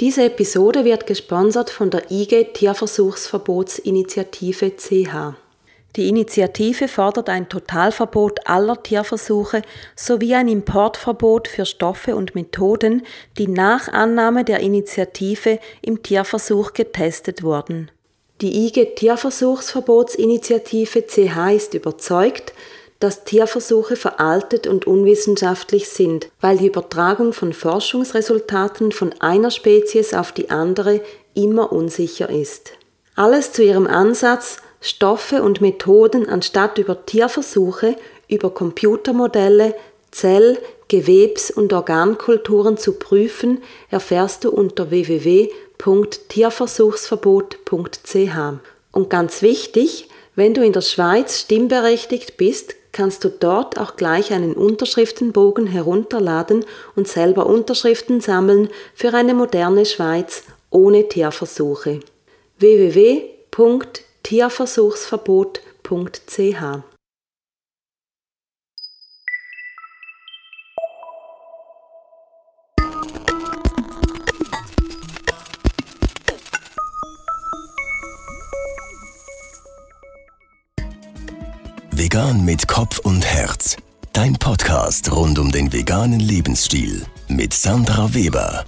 Diese Episode wird gesponsert von der IG Tierversuchsverbotsinitiative CH. Die Initiative fordert ein Totalverbot aller Tierversuche sowie ein Importverbot für Stoffe und Methoden, die nach Annahme der Initiative im Tierversuch getestet wurden. Die IG Tierversuchsverbotsinitiative CH ist überzeugt, dass Tierversuche veraltet und unwissenschaftlich sind, weil die Übertragung von Forschungsresultaten von einer Spezies auf die andere immer unsicher ist. Alles zu ihrem Ansatz, Stoffe und Methoden anstatt über Tierversuche, über Computermodelle, Zell-, Gewebs- und Organkulturen zu prüfen, erfährst du unter www.tierversuchsverbot.ch. Und ganz wichtig, wenn du in der Schweiz stimmberechtigt bist, kannst du dort auch gleich einen Unterschriftenbogen herunterladen und selber Unterschriften sammeln für eine moderne Schweiz ohne Tierversuche. www Dein Podcast rund um den veganen Lebensstil mit Sandra Weber.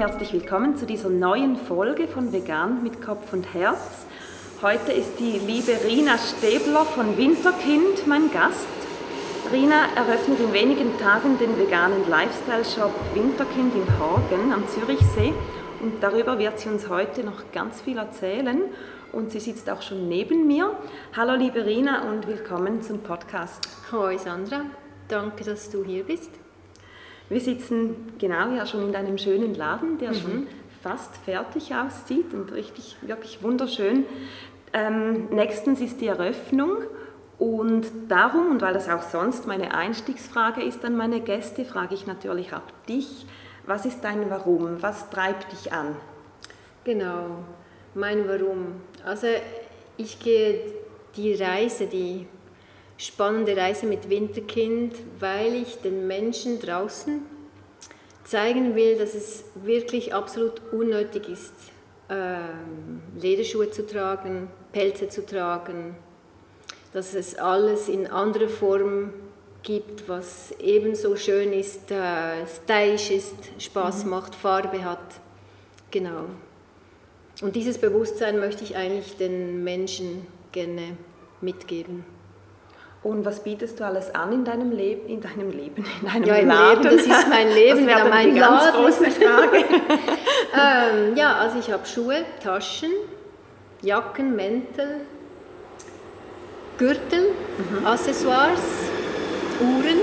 herzlich willkommen zu dieser neuen Folge von Vegan mit Kopf und Herz. Heute ist die liebe Rina Stäbler von Winterkind mein Gast. Rina eröffnet in wenigen Tagen den veganen Lifestyle-Shop Winterkind in Horgen am Zürichsee und darüber wird sie uns heute noch ganz viel erzählen und sie sitzt auch schon neben mir. Hallo liebe Rina und willkommen zum Podcast. Hallo Sandra, danke, dass du hier bist. Wir sitzen genau ja schon in deinem schönen Laden, der mhm. schon fast fertig aussieht und richtig, wirklich wunderschön. Ähm, nächstens ist die Eröffnung und darum, und weil das auch sonst meine Einstiegsfrage ist an meine Gäste, frage ich natürlich auch dich, was ist dein Warum? Was treibt dich an? Genau, mein Warum. Also ich gehe die Reise, die spannende Reise mit Winterkind, weil ich den Menschen draußen zeigen will, dass es wirklich absolut unnötig ist, ähm, Lederschuhe zu tragen, Pelze zu tragen, dass es alles in anderer Form gibt, was ebenso schön ist, äh, stylisch ist, Spaß mhm. macht, Farbe hat. Genau. Und dieses Bewusstsein möchte ich eigentlich den Menschen gerne mitgeben. Und was bietest du alles an in deinem Leben, in deinem Leben, in deinem ja, Laden? Leben, das ist mein Leben, das wäre mein ganz Laden. große Frage. ähm, ja, also ich habe Schuhe, Taschen, Jacken, Mäntel, Gürtel, mhm. Accessoires, Uhren.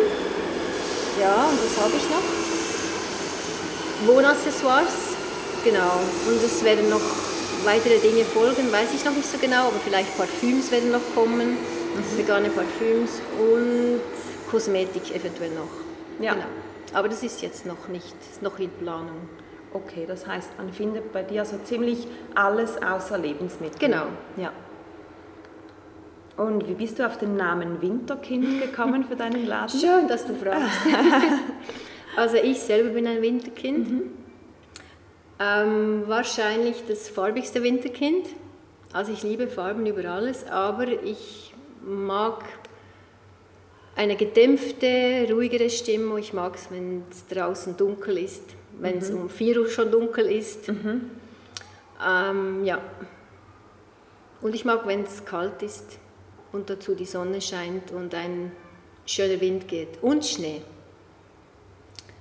Ja, und was habe ich noch? Wohnaccessoires, genau. Und es werden noch weitere Dinge folgen, weiß ich noch nicht so genau, aber vielleicht Parfüms werden noch kommen. Vegane Parfüms und Kosmetik eventuell noch. Ja. Genau. Aber das ist jetzt noch nicht, noch in Planung. Okay, das heißt, man findet bei dir so ziemlich alles außer Lebensmittel. Genau. Ja. Und wie bist du auf den Namen Winterkind gekommen für deinen Laden? Schön, dass du fragst. also ich selber bin ein Winterkind. Mhm. Ähm, wahrscheinlich das farbigste Winterkind. Also ich liebe Farben über alles, aber ich mag eine gedämpfte, ruhigere Stimmung. Ich mag es, wenn es draußen dunkel ist, wenn es mhm. um 4 Uhr schon dunkel ist. Mhm. Ähm, ja. Und ich mag, wenn es kalt ist und dazu die Sonne scheint und ein schöner Wind geht. Und Schnee.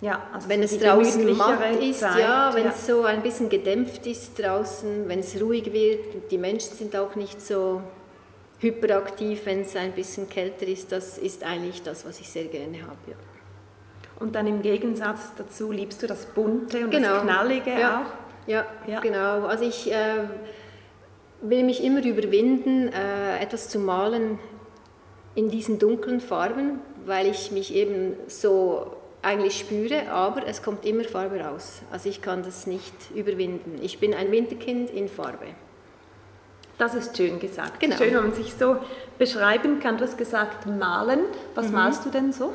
Ja, also wenn es draußen matt ist, Zeit, ja, wenn ja. es so ein bisschen gedämpft ist draußen, wenn es ruhig wird, die Menschen sind auch nicht so hyperaktiv, wenn es ein bisschen kälter ist. Das ist eigentlich das, was ich sehr gerne habe. Ja. Und dann im Gegensatz dazu liebst du das Bunte und genau. das Knallige ja. auch? Ja, ja, genau. Also ich äh, will mich immer überwinden, äh, etwas zu malen in diesen dunklen Farben, weil ich mich eben so eigentlich spüre, aber es kommt immer Farbe raus. Also ich kann das nicht überwinden. Ich bin ein Winterkind in Farbe. Das ist schön gesagt. Genau. Schön, wenn man sich so beschreiben kann. Du hast gesagt, malen. Was mhm. malst du denn so?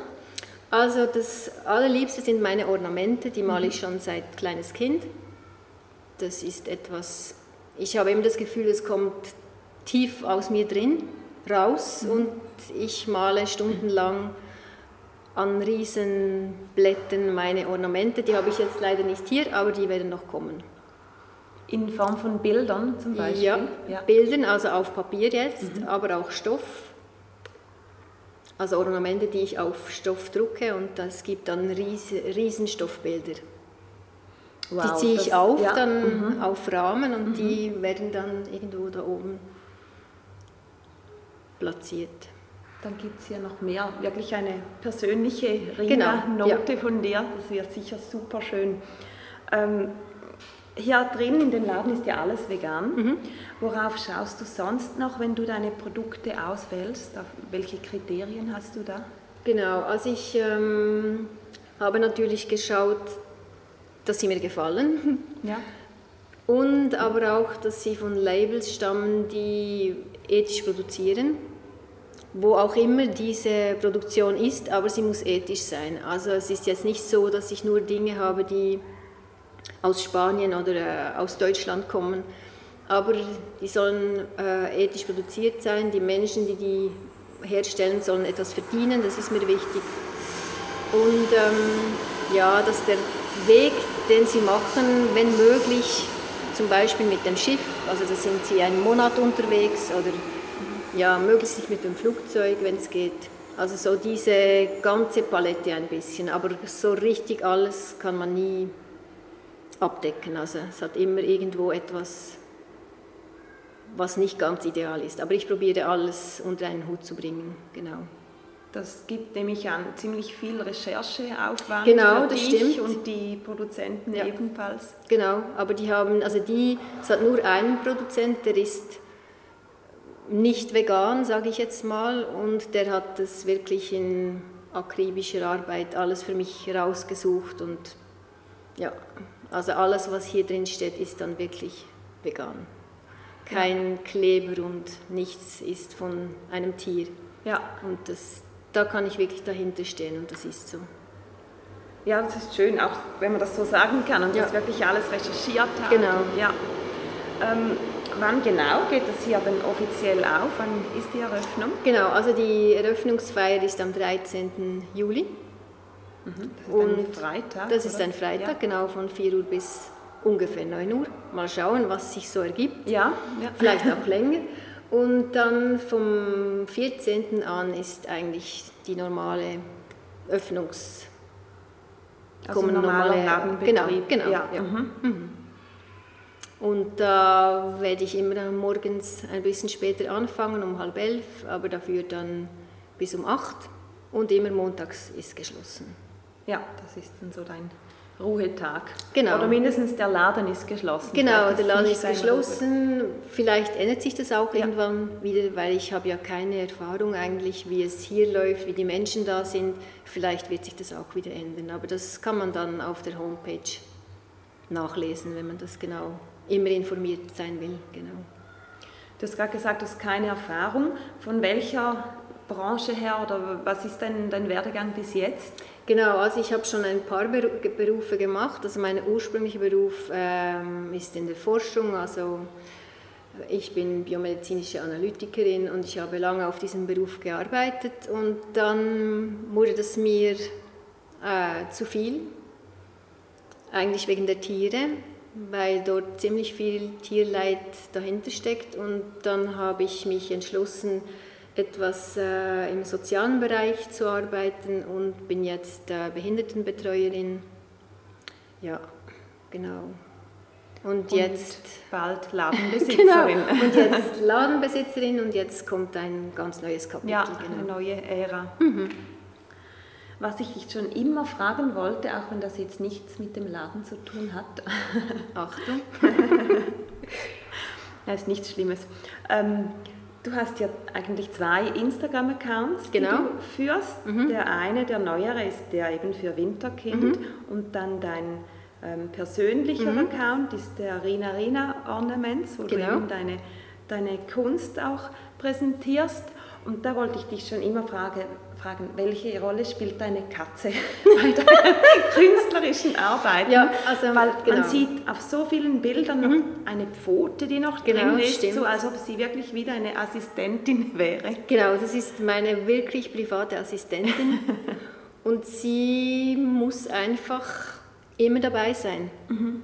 Also das allerliebste sind meine Ornamente, die male ich schon seit kleines Kind. Das ist etwas, ich habe immer das Gefühl, es kommt tief aus mir drin raus mhm. und ich male stundenlang an Riesenblättern meine Ornamente. Die habe ich jetzt leider nicht hier, aber die werden noch kommen. In Form von Bildern zum Beispiel? Ja, ja. Bildern, also auf Papier jetzt, mhm. aber auch Stoff. Also Ornamente, die ich auf Stoff drucke und das gibt dann riesen, riesen Stoffbilder. Wow, die ziehe ich das, auf, ja. dann mhm. auf Rahmen und mhm. die werden dann irgendwo da oben platziert. Dann gibt es hier noch mehr, wirklich eine persönliche Ringa-Note genau, ja. von dir. Das wird sicher super schön. Ähm, hier drin in dem Laden ist ja alles vegan. Mhm. Worauf schaust du sonst noch, wenn du deine Produkte auswählst? Auf welche Kriterien hast du da? Genau, also ich ähm, habe natürlich geschaut, dass sie mir gefallen. Ja. Und aber auch, dass sie von Labels stammen, die ethisch produzieren. Wo auch immer diese Produktion ist, aber sie muss ethisch sein. Also es ist jetzt nicht so, dass ich nur Dinge habe, die aus Spanien oder äh, aus Deutschland kommen. Aber die sollen äh, ethisch produziert sein. Die Menschen, die die herstellen, sollen etwas verdienen. Das ist mir wichtig. Und ähm, ja, dass der Weg, den sie machen, wenn möglich, zum Beispiel mit dem Schiff, also da sind sie einen Monat unterwegs oder ja, möglichst nicht mit dem Flugzeug, wenn es geht. Also so diese ganze Palette ein bisschen, aber so richtig alles kann man nie abdecken. Also es hat immer irgendwo etwas, was nicht ganz ideal ist. Aber ich probiere alles unter einen Hut zu bringen, genau. Das gibt nämlich an ziemlich viel Rechercheaufwand genau, für das dich stimmt. und die Produzenten ja. ebenfalls. Genau, aber die haben, also die, es hat nur einen Produzent, der ist nicht vegan, sage ich jetzt mal, und der hat das wirklich in akribischer Arbeit alles für mich rausgesucht und ja, also alles, was hier drin steht, ist dann wirklich vegan. Kein ja. Kleber und nichts ist von einem Tier. Ja. Und das, da kann ich wirklich dahinter stehen und das ist so. Ja, das ist schön, auch wenn man das so sagen kann und ja. das wirklich alles recherchiert hat. Genau. Ja. Ähm, wann genau geht das hier dann offiziell auf? Wann ist die Eröffnung? Genau, also die Eröffnungsfeier ist am 13. Juli. Mhm. Das ist und ein Freitag? Das ist ein Freitag, ja. genau, von 4 Uhr bis ungefähr 9 Uhr. Mal schauen, was sich so ergibt. Ja. ja. Vielleicht auch länger. Und dann vom 14. an ist eigentlich die normale Öffnungs... Also normale Ladenbetrieb. Genau, genau. Ja. ja. Mhm. Mhm. Und da werde ich immer morgens ein bisschen später anfangen, um halb elf, aber dafür dann bis um acht. Und immer montags ist geschlossen. Ja, das ist dann so dein Ruhetag. Genau. Oder mindestens der Laden ist geschlossen. Genau, der Laden ist geschlossen. Ruhe. Vielleicht ändert sich das auch ja. irgendwann wieder, weil ich habe ja keine Erfahrung eigentlich, wie es hier läuft, wie die Menschen da sind. Vielleicht wird sich das auch wieder ändern. Aber das kann man dann auf der Homepage nachlesen, wenn man das genau immer informiert sein will. Genau. Du hast gerade gesagt, du hast keine Erfahrung. Von welcher Branche her oder was ist dein, dein Werdegang bis jetzt? Genau, also ich habe schon ein paar Berufe gemacht. Also mein ursprünglicher Beruf ähm, ist in der Forschung, also ich bin biomedizinische Analytikerin und ich habe lange auf diesem Beruf gearbeitet und dann wurde das mir äh, zu viel, eigentlich wegen der Tiere, weil dort ziemlich viel Tierleid dahinter steckt und dann habe ich mich entschlossen, etwas äh, im sozialen Bereich zu arbeiten und bin jetzt äh, Behindertenbetreuerin. Ja, genau. Und, und jetzt bald Ladenbesitzerin. genau. Und jetzt Ladenbesitzerin und jetzt kommt ein ganz neues Kapitel. Ja, genau. eine neue Ära. Mhm. Was ich dich schon immer fragen wollte, auch wenn das jetzt nichts mit dem Laden zu tun hat. Achtung. das ist nichts Schlimmes. Ähm, Du hast ja eigentlich zwei Instagram-Accounts, genau. die du führst. Mhm. Der eine, der neuere, ist der eben für Winterkind mhm. und dann dein ähm, persönlicher mhm. Account ist der Rina Rina Ornaments, wo genau. du eben deine, deine Kunst auch präsentierst. Und da wollte ich dich schon immer fragen, fragen, welche Rolle spielt deine Katze bei deinen künstlerischen Arbeiten? Ja, also, Weil genau. man sieht auf so vielen Bildern noch mhm. eine Pfote, die noch genau, drin ist, stimmt. so als ob sie wirklich wieder eine Assistentin wäre. Genau, das ist meine wirklich private Assistentin und sie muss einfach immer dabei sein. Mhm.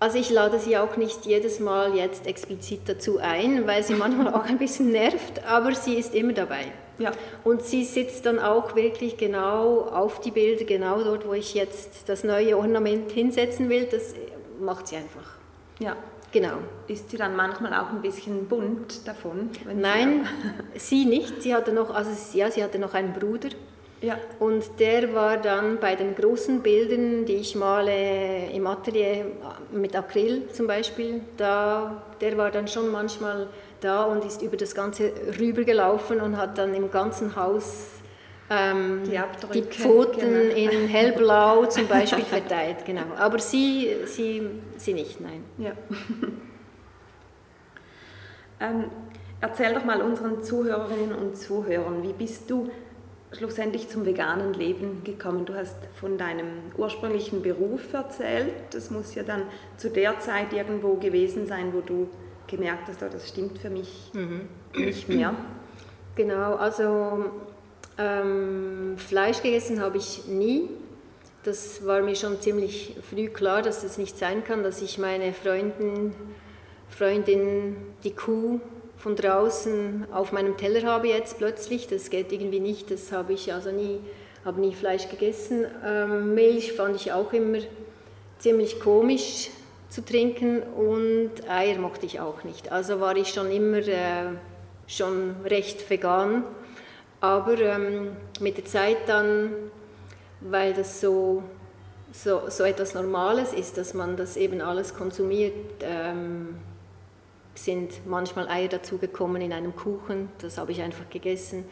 Also ich lade sie auch nicht jedes Mal jetzt explizit dazu ein, weil sie manchmal auch ein bisschen nervt, aber sie ist immer dabei. Ja. Und sie sitzt dann auch wirklich genau auf die Bilder, genau dort, wo ich jetzt das neue Ornament hinsetzen will. Das macht sie einfach. Ja. Genau. Ist sie dann manchmal auch ein bisschen bunt davon? Nein, sie, sie nicht. Sie hatte noch, also ja, sie hatte noch einen Bruder. Ja. Und der war dann bei den großen Bildern, die ich male im Atelier mit Acryl zum Beispiel, da, der war dann schon manchmal da und ist über das Ganze rübergelaufen und hat dann im ganzen Haus ähm, die, die, Pfoten genau. in hellblau zum Beispiel verteilt. Genau. Aber sie, sie, sie nicht, nein. Ja. ähm, erzähl doch mal unseren Zuhörerinnen und Zuhörern, wie bist du schlussendlich zum veganen Leben gekommen? Du hast von deinem ursprünglichen Beruf erzählt. Das muss ja dann zu der Zeit irgendwo gewesen sein, wo du gemerkt hast, oh, das stimmt für mich mhm. nicht mehr. Genau, also ähm, Fleisch gegessen habe ich nie. Das war mir schon ziemlich früh klar, dass das nicht sein kann, dass ich meine Freundin, Freundin die Kuh von draußen auf meinem Teller habe jetzt plötzlich. Das geht irgendwie nicht. Das habe ich also nie, habe nie Fleisch gegessen. Ähm, Milch fand ich auch immer ziemlich komisch zu trinken und Eier mochte ich auch nicht. Also war ich schon immer äh, schon recht vegan. Aber ähm, mit der Zeit dann, weil das so, so, so etwas Normales ist, dass man das eben alles konsumiert, ähm, sind manchmal Eier dazugekommen in einem Kuchen, das habe ich einfach gegessen,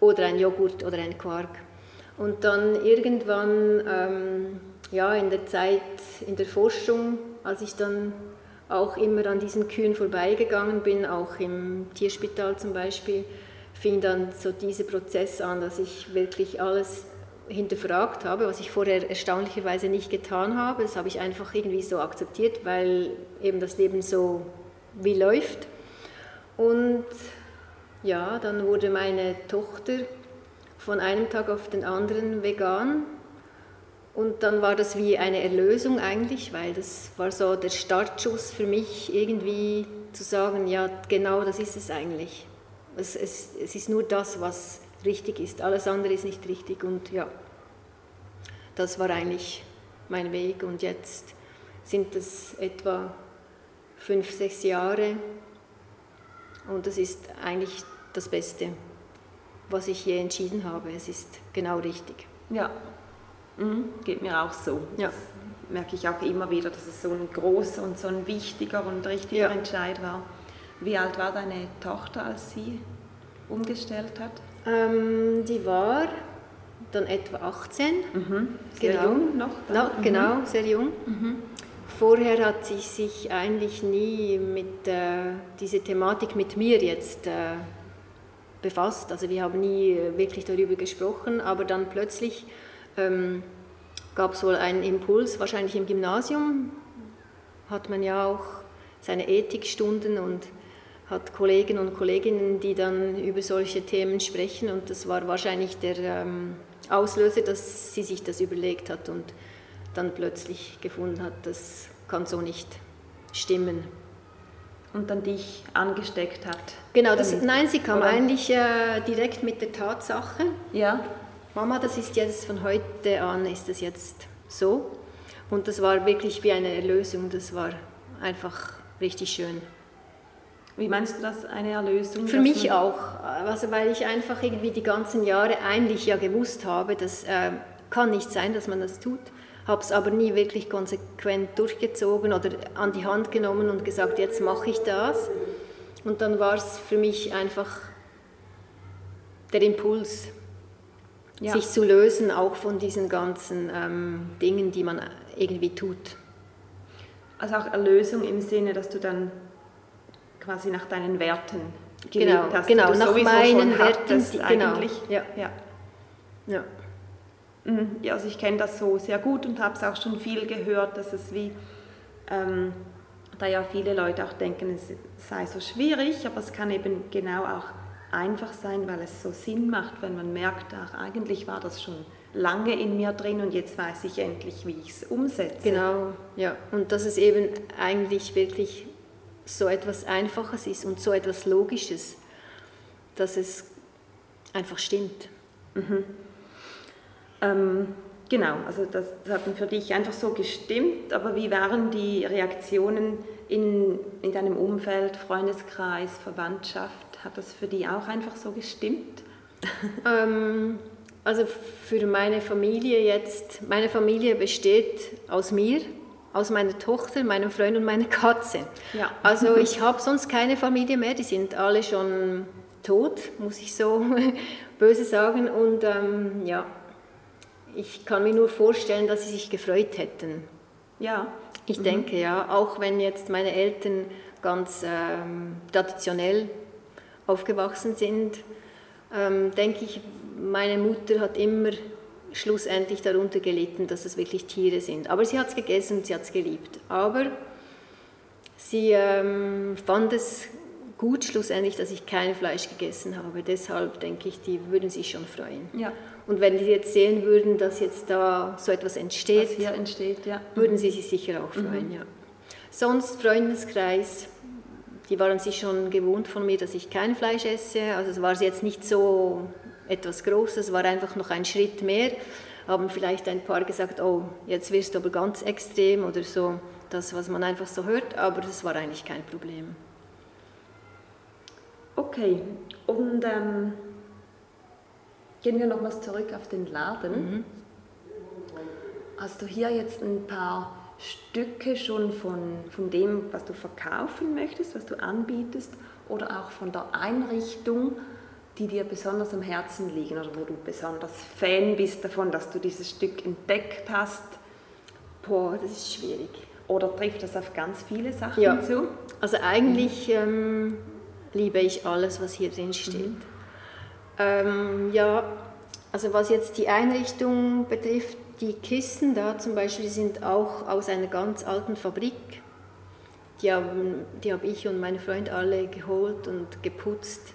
oder ein Joghurt oder ein Quark. Und dann irgendwann, ähm, ja, in der Zeit, in der Forschung, als ich dann auch immer an diesen Kühen vorbeigegangen bin, auch im Tierspital zum Beispiel, fing dann so dieser Prozess an, dass ich wirklich alles hinterfragt habe, was ich vorher erstaunlicherweise nicht getan habe. Das habe ich einfach irgendwie so akzeptiert, weil eben das Leben so wie läuft. Und ja, dann wurde meine Tochter von einem Tag auf den anderen vegan. Und dann war das wie eine Erlösung eigentlich, weil das war so der Startschuss für mich, irgendwie zu sagen, ja, genau das ist es eigentlich. Es, es, es ist nur das, was richtig ist. Alles andere ist nicht richtig. Und ja, das war eigentlich mein Weg. Und jetzt sind es etwa fünf, sechs Jahre. Und das ist eigentlich das Beste, was ich je entschieden habe. Es ist genau richtig. Ja, mhm. geht mir auch so. Ja. Das merke ich auch immer wieder, dass es so ein großer und so ein wichtiger und richtiger ja. Entscheid war. Wie alt war deine Tochter, als sie umgestellt hat? Ähm, die war dann etwa 18. Mhm. Sehr genau. jung noch? No, genau, mhm. sehr jung. Mhm. Vorher hat sie sich eigentlich nie mit äh, dieser Thematik mit mir jetzt äh, befasst. Also wir haben nie wirklich darüber gesprochen, aber dann plötzlich ähm, gab es wohl einen Impuls, wahrscheinlich im Gymnasium hat man ja auch seine Ethikstunden und hat Kollegen und Kolleginnen, die dann über solche Themen sprechen und das war wahrscheinlich der ähm, Auslöser, dass sie sich das überlegt hat und dann plötzlich gefunden hat, das kann so nicht stimmen. Und dann dich angesteckt hat. Genau, das, nein, sie kam oder? eigentlich äh, direkt mit der Tatsache. Ja. Mama, das ist jetzt von heute an, ist das jetzt so. Und das war wirklich wie eine Erlösung, das war einfach richtig schön. Wie meinst du das, eine Erlösung? Für mich auch, also weil ich einfach irgendwie die ganzen Jahre eigentlich ja gewusst habe, das äh, kann nicht sein, dass man das tut habe es aber nie wirklich konsequent durchgezogen oder an die Hand genommen und gesagt, jetzt mache ich das. Und dann war es für mich einfach der Impuls, ja. sich zu lösen, auch von diesen ganzen ähm, Dingen, die man irgendwie tut. Also auch Erlösung im Sinne, dass du dann quasi nach deinen Werten gelebt genau, hast. Genau, nach meinen Werten die, genau. eigentlich. Ja. Ja. ja. Mhm. ja also ich kenne das so sehr gut und habe es auch schon viel gehört, dass es wie, ähm, da ja viele Leute auch denken, es sei so schwierig, aber es kann eben genau auch einfach sein, weil es so Sinn macht, wenn man merkt, ach, eigentlich war das schon lange in mir drin und jetzt weiß ich endlich, wie ich es umsetze. Genau, ja. Und dass es eben eigentlich wirklich so etwas Einfaches ist und so etwas Logisches, dass es einfach stimmt. Mhm. Ähm, genau, also das, das hat für dich einfach so gestimmt, aber wie waren die Reaktionen in, in deinem Umfeld, Freundeskreis, Verwandtschaft? Hat das für die auch einfach so gestimmt? Ähm, also für meine Familie jetzt, meine Familie besteht aus mir, aus meiner Tochter, meinem Freund und meiner Katze. Ja. Also ich habe sonst keine Familie mehr, die sind alle schon tot, muss ich so böse sagen. Und ähm, ja, ich kann mir nur vorstellen, dass sie sich gefreut hätten. Ja. Ich mhm. denke ja, auch wenn jetzt meine Eltern ganz ähm, traditionell aufgewachsen sind, ähm, denke ich, meine Mutter hat immer schlussendlich darunter gelitten, dass es wirklich Tiere sind. Aber sie hat es gegessen und sie hat es geliebt. Aber sie ähm, fand es gut schlussendlich, dass ich kein Fleisch gegessen habe. Deshalb denke ich, die würden sich schon freuen. Ja. Und wenn die jetzt sehen würden, dass jetzt da so etwas entsteht, entsteht ja. würden sie sich sicher auch freuen. Mhm. Ja. Sonst Freundeskreis, die waren sich schon gewohnt von mir, dass ich kein Fleisch esse. Also es war jetzt nicht so etwas Großes, war einfach noch ein Schritt mehr. Haben vielleicht ein paar gesagt, oh, jetzt wirst du aber ganz extrem oder so, das, was man einfach so hört, aber das war eigentlich kein Problem. Okay, und ähm, gehen wir nochmals zurück auf den Laden. Mhm. Hast du hier jetzt ein paar Stücke schon von, von dem, was du verkaufen möchtest, was du anbietest, oder auch von der Einrichtung, die dir besonders am Herzen liegen oder wo du besonders Fan bist davon, dass du dieses Stück entdeckt hast? Boah, das ist schwierig. Oder trifft das auf ganz viele Sachen ja. zu? Also eigentlich ähm, liebe ich alles, was hier drin steht. Mhm. Ähm, ja, also was jetzt die Einrichtung betrifft, die Kisten da zum Beispiel sind auch aus einer ganz alten Fabrik. Die haben, die habe ich und mein Freund alle geholt und geputzt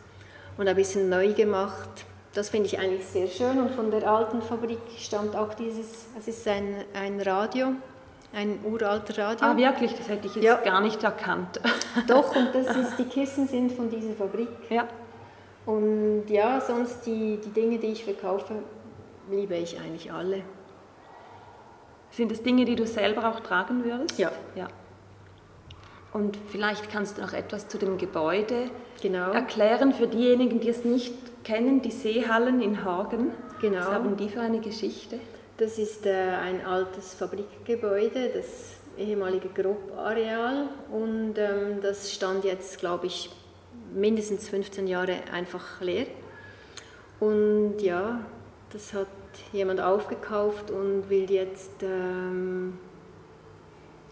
und ein bisschen neu gemacht. Das finde ich eigentlich sehr schön und von der alten Fabrik stammt auch dieses, es ist ein, ein Radio, ein uralter Radio. Ah, wirklich? Das hätte ich jetzt ja. gar nicht erkannt. Doch, und das ist, die Kissen sind von dieser Fabrik. Ja. Und ja, sonst die, die Dinge, die ich verkaufe, liebe ich eigentlich alle. Sind das Dinge, die du selber auch tragen würdest? Ja. ja. Und vielleicht kannst du noch etwas zu dem Gebäude genau. erklären für diejenigen, die es nicht kennen, die Seehallen in Hagen. Genau. Was haben die für eine Geschichte? Das ist äh, ein altes Fabrikgebäude, das ehemalige Grobareal und ähm, das stand jetzt, glaube ich, mindestens 15 Jahre einfach leer. Und ja, das hat jemand aufgekauft und will jetzt ähm,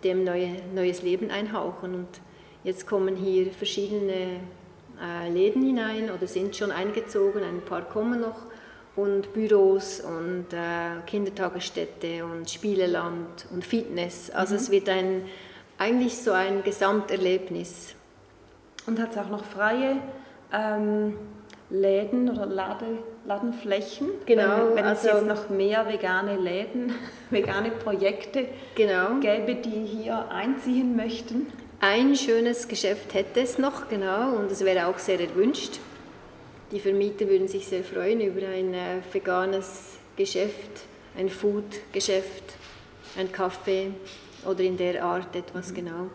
dem neue, neues Leben einhauchen. Und jetzt kommen hier verschiedene äh, Läden hinein oder sind schon eingezogen, ein paar kommen noch und Büros und äh, Kindertagesstätte und Spieleland und Fitness. Also mhm. es wird ein, eigentlich so ein Gesamterlebnis. Und hat es auch noch freie ähm, Läden oder Lade, Ladenflächen? Genau. Wenn, wenn also, es jetzt noch mehr vegane Läden, vegane Projekte genau. gäbe, die hier einziehen möchten? Ein schönes Geschäft hätte es noch, genau, und es wäre auch sehr erwünscht. Die Vermieter würden sich sehr freuen über ein äh, veganes Geschäft, ein Food-Geschäft, ein Kaffee oder in der Art etwas mhm. genau.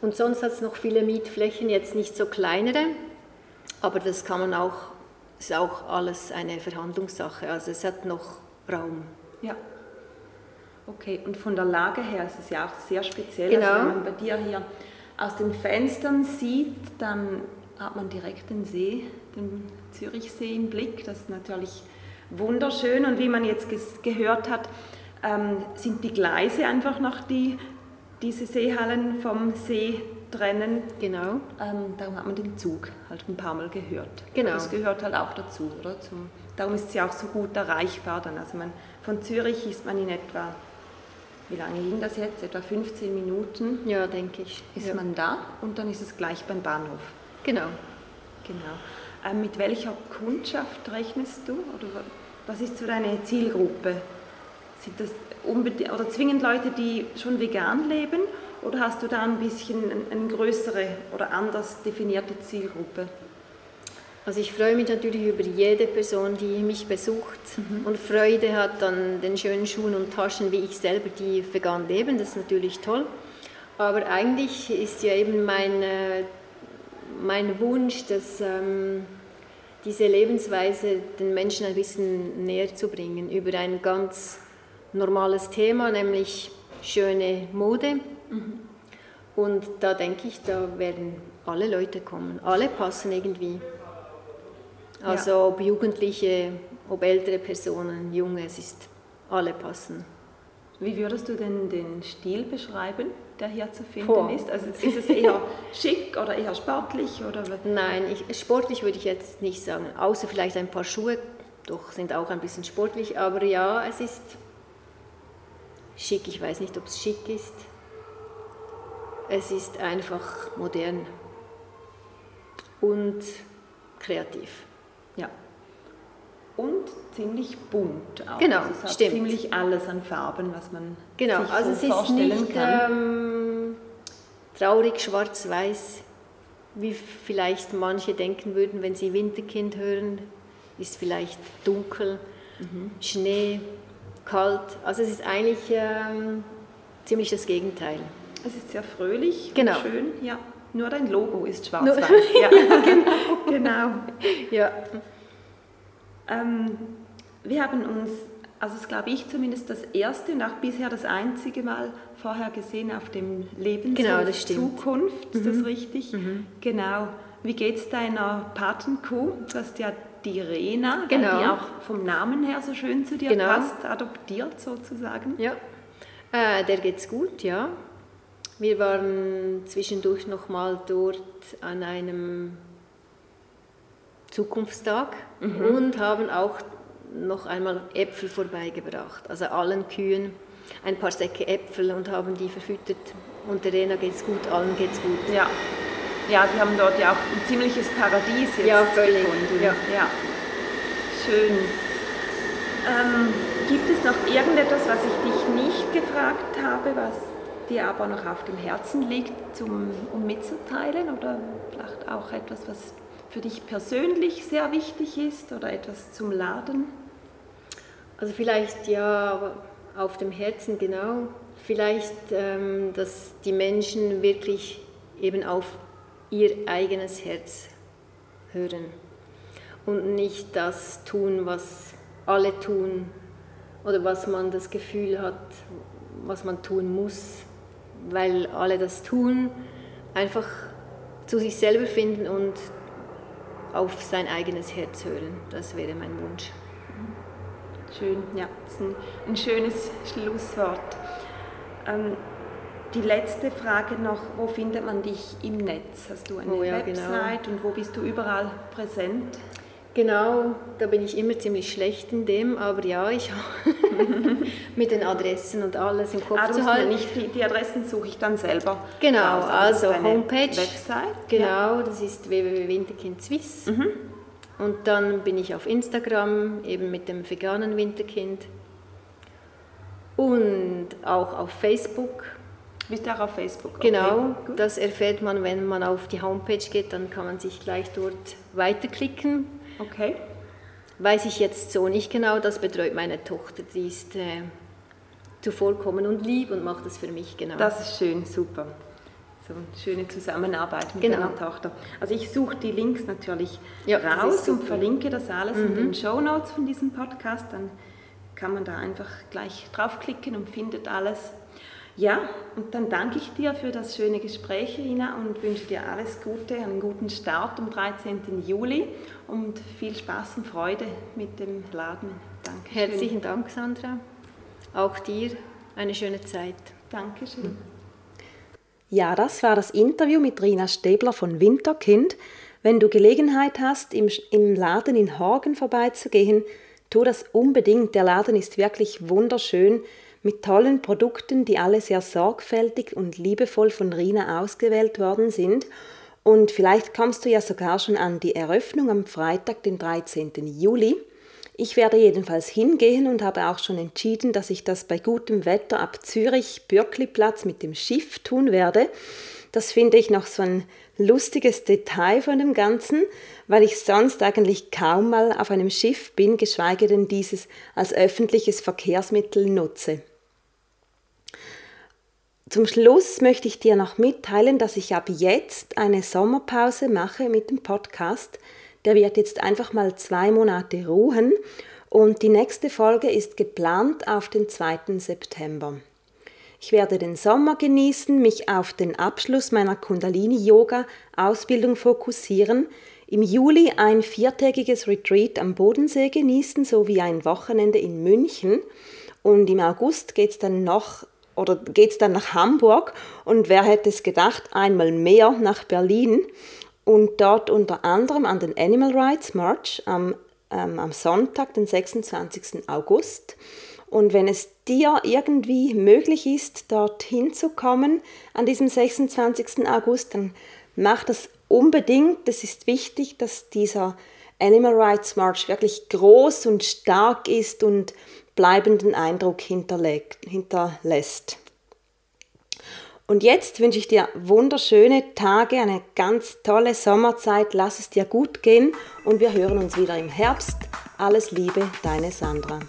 Und sonst hat es noch viele Mietflächen, jetzt nicht so kleinere, aber das kann man auch, ist auch alles eine Verhandlungssache. Also es hat noch Raum. Ja. Okay, und von der Lage her ist es ja auch sehr speziell. Genau. Also wenn man bei dir hier aus den Fenstern sieht, dann hat man direkt den See, den Zürichsee im Blick. Das ist natürlich wunderschön und wie man jetzt gehört hat, ähm, sind die Gleise einfach noch die diese Seehallen vom See trennen. Genau. Ähm, darum hat man den Zug halt ein paar Mal gehört. Genau. Das gehört halt auch dazu, oder? Zum, darum ist sie auch so gut erreichbar dann. Also man, von Zürich ist man in etwa, wie lange ging das jetzt? Etwa 15 Minuten. Ja, denke ich. Ist ja. man da und dann ist es gleich beim Bahnhof. Genau. Genau. Ähm, mit welcher Kundschaft rechnest du? Oder was ist so deine Zielgruppe? Sind das oder zwingend Leute, die schon vegan leben? Oder hast du da ein bisschen eine größere oder anders definierte Zielgruppe? Also ich freue mich natürlich über jede Person, die mich besucht mhm. und Freude hat an den schönen Schuhen und Taschen, wie ich selber, die vegan leben. Das ist natürlich toll. Aber eigentlich ist ja eben mein, äh, mein Wunsch, dass ähm, diese Lebensweise den Menschen ein bisschen näher zu bringen über ein ganz normales Thema, nämlich schöne Mode. Mhm. Und da denke ich, da werden alle Leute kommen. Alle passen irgendwie. Also ja. ob Jugendliche, ob ältere Personen, Junge, es ist alle passen. Wie würdest du denn den Stil beschreiben, der hier zu finden Boah. ist? Also ist es eher schick oder eher sportlich? Oder? Nein, ich, sportlich würde ich jetzt nicht sagen, außer vielleicht ein paar Schuhe, doch sind auch ein bisschen sportlich, aber ja, es ist schick. Ich weiß nicht, ob es schick ist. Es ist einfach modern und kreativ. Ja. Und ziemlich bunt auch. Genau, also es hat stimmt. ziemlich alles an Farben, was man genau, sich also so es ist nicht. Ähm, traurig schwarz-weiß, wie vielleicht manche denken würden, wenn sie Winterkind hören, ist vielleicht dunkel, mhm. Schnee, kalt. Also es ist eigentlich ähm, ziemlich das Gegenteil. Es ist sehr fröhlich, genau. schön, ja. Nur dein Logo ist schwarz-weiß. ja, genau. genau. Ja. Ähm, wir haben uns, also das glaube ich zumindest, das erste und auch bisher das einzige Mal vorher gesehen auf dem Lebensweg genau, das Zukunft. Ist mhm. das richtig? Mhm. Genau. Wie geht es deiner Patenkuh? Du hast ja die Rena, genau. die auch vom Namen her so schön zu dir genau. passt, adoptiert sozusagen. Ja, äh, der geht's gut, ja. Wir waren zwischendurch noch mal dort an einem Zukunftstag mhm. und haben auch noch einmal Äpfel vorbeigebracht, also allen Kühen ein paar Säcke Äpfel und haben die verfüttert. Und der Rena geht's gut, allen geht's gut. Ja, ja, die haben dort ja auch ein ziemliches Paradies jetzt ja, völlig. gefunden. Ja. ja. Schön. Ähm, gibt es noch irgendetwas, was ich dich nicht gefragt habe, was dir aber noch auf dem Herzen liegt, zum, um mitzuteilen? Oder vielleicht auch etwas, was für dich persönlich sehr wichtig ist oder etwas zum Laden? Also vielleicht ja auf dem Herzen genau. Vielleicht, ähm, dass die Menschen wirklich eben auf ihr eigenes Herz hören und nicht das tun, was alle tun oder was man das Gefühl hat, was man tun muss, weil alle das tun, einfach zu sich selber finden und auf sein eigenes Herz hören. Das wäre mein Wunsch. Schön, ja, das ist ein, ein schönes Schlusswort. Ähm, die letzte Frage noch, wo findet man dich im Netz? Hast du eine oh ja, genau. Website genau. und wo bist du überall präsent? Genau, da bin ich immer ziemlich schlecht in dem, aber ja, ich mit den Adressen und alles im Kopf ah, zu halten. Nicht die, die, Adressen suche ich dann selber. Genau, raus, also Homepage. Website. Genau, ja. das ist www.winterkindswiss. Mhm. Und dann bin ich auf Instagram eben mit dem veganen Winterkind und auch auf Facebook bist du auch auf Facebook? Okay. Genau, das erfährt man, wenn man auf die Homepage geht, dann kann man sich gleich dort weiterklicken. Okay. Weiß ich jetzt so nicht genau, das betreut meine Tochter, die ist äh, zuvorkommen und lieb und macht das für mich genau. Das ist schön, super. So eine schöne Zusammenarbeit mit genau. deiner Tochter. Also ich suche die Links natürlich ja, raus und verlinke das alles mhm. in den Show Notes von diesem Podcast, dann kann man da einfach gleich draufklicken und findet alles. Ja, und dann danke ich dir für das schöne Gespräch, Ina, und wünsche dir alles Gute, einen guten Start am 13. Juli und viel Spaß und Freude mit dem Laden. Danke. Herzlichen Dank, Sandra. Auch dir eine schöne Zeit. Dankeschön. Ja, das war das Interview mit Rina Stäbler von Winterkind. Wenn du Gelegenheit hast, im, im Laden in Horgen vorbeizugehen, tu das unbedingt. Der Laden ist wirklich wunderschön mit tollen Produkten, die alle sehr sorgfältig und liebevoll von Rina ausgewählt worden sind. Und vielleicht kommst du ja sogar schon an die Eröffnung am Freitag, den 13. Juli. Ich werde jedenfalls hingehen und habe auch schon entschieden, dass ich das bei gutem Wetter ab Zürich Bürkliplatz mit dem Schiff tun werde. Das finde ich noch so ein lustiges Detail von dem Ganzen, weil ich sonst eigentlich kaum mal auf einem Schiff bin, geschweige denn dieses als öffentliches Verkehrsmittel nutze. Zum Schluss möchte ich dir noch mitteilen, dass ich ab jetzt eine Sommerpause mache mit dem Podcast. Der wird jetzt einfach mal zwei Monate ruhen und die nächste Folge ist geplant auf den 2. September. Ich werde den Sommer genießen, mich auf den Abschluss meiner Kundalini-Yoga-Ausbildung fokussieren, im Juli ein viertägiges Retreat am Bodensee genießen sowie ein Wochenende in München und im August geht es dann noch oder geht es dann nach Hamburg und wer hätte es gedacht, einmal mehr nach Berlin und dort unter anderem an den Animal Rights March am, ähm, am Sonntag, den 26. August. Und wenn es dir irgendwie möglich ist, dorthin zu kommen an diesem 26. August, dann mach das unbedingt. Es ist wichtig, dass dieser Animal Rights March wirklich groß und stark ist und bleibenden Eindruck hinterlässt. Und jetzt wünsche ich dir wunderschöne Tage, eine ganz tolle Sommerzeit. Lass es dir gut gehen und wir hören uns wieder im Herbst. Alles Liebe, deine Sandra.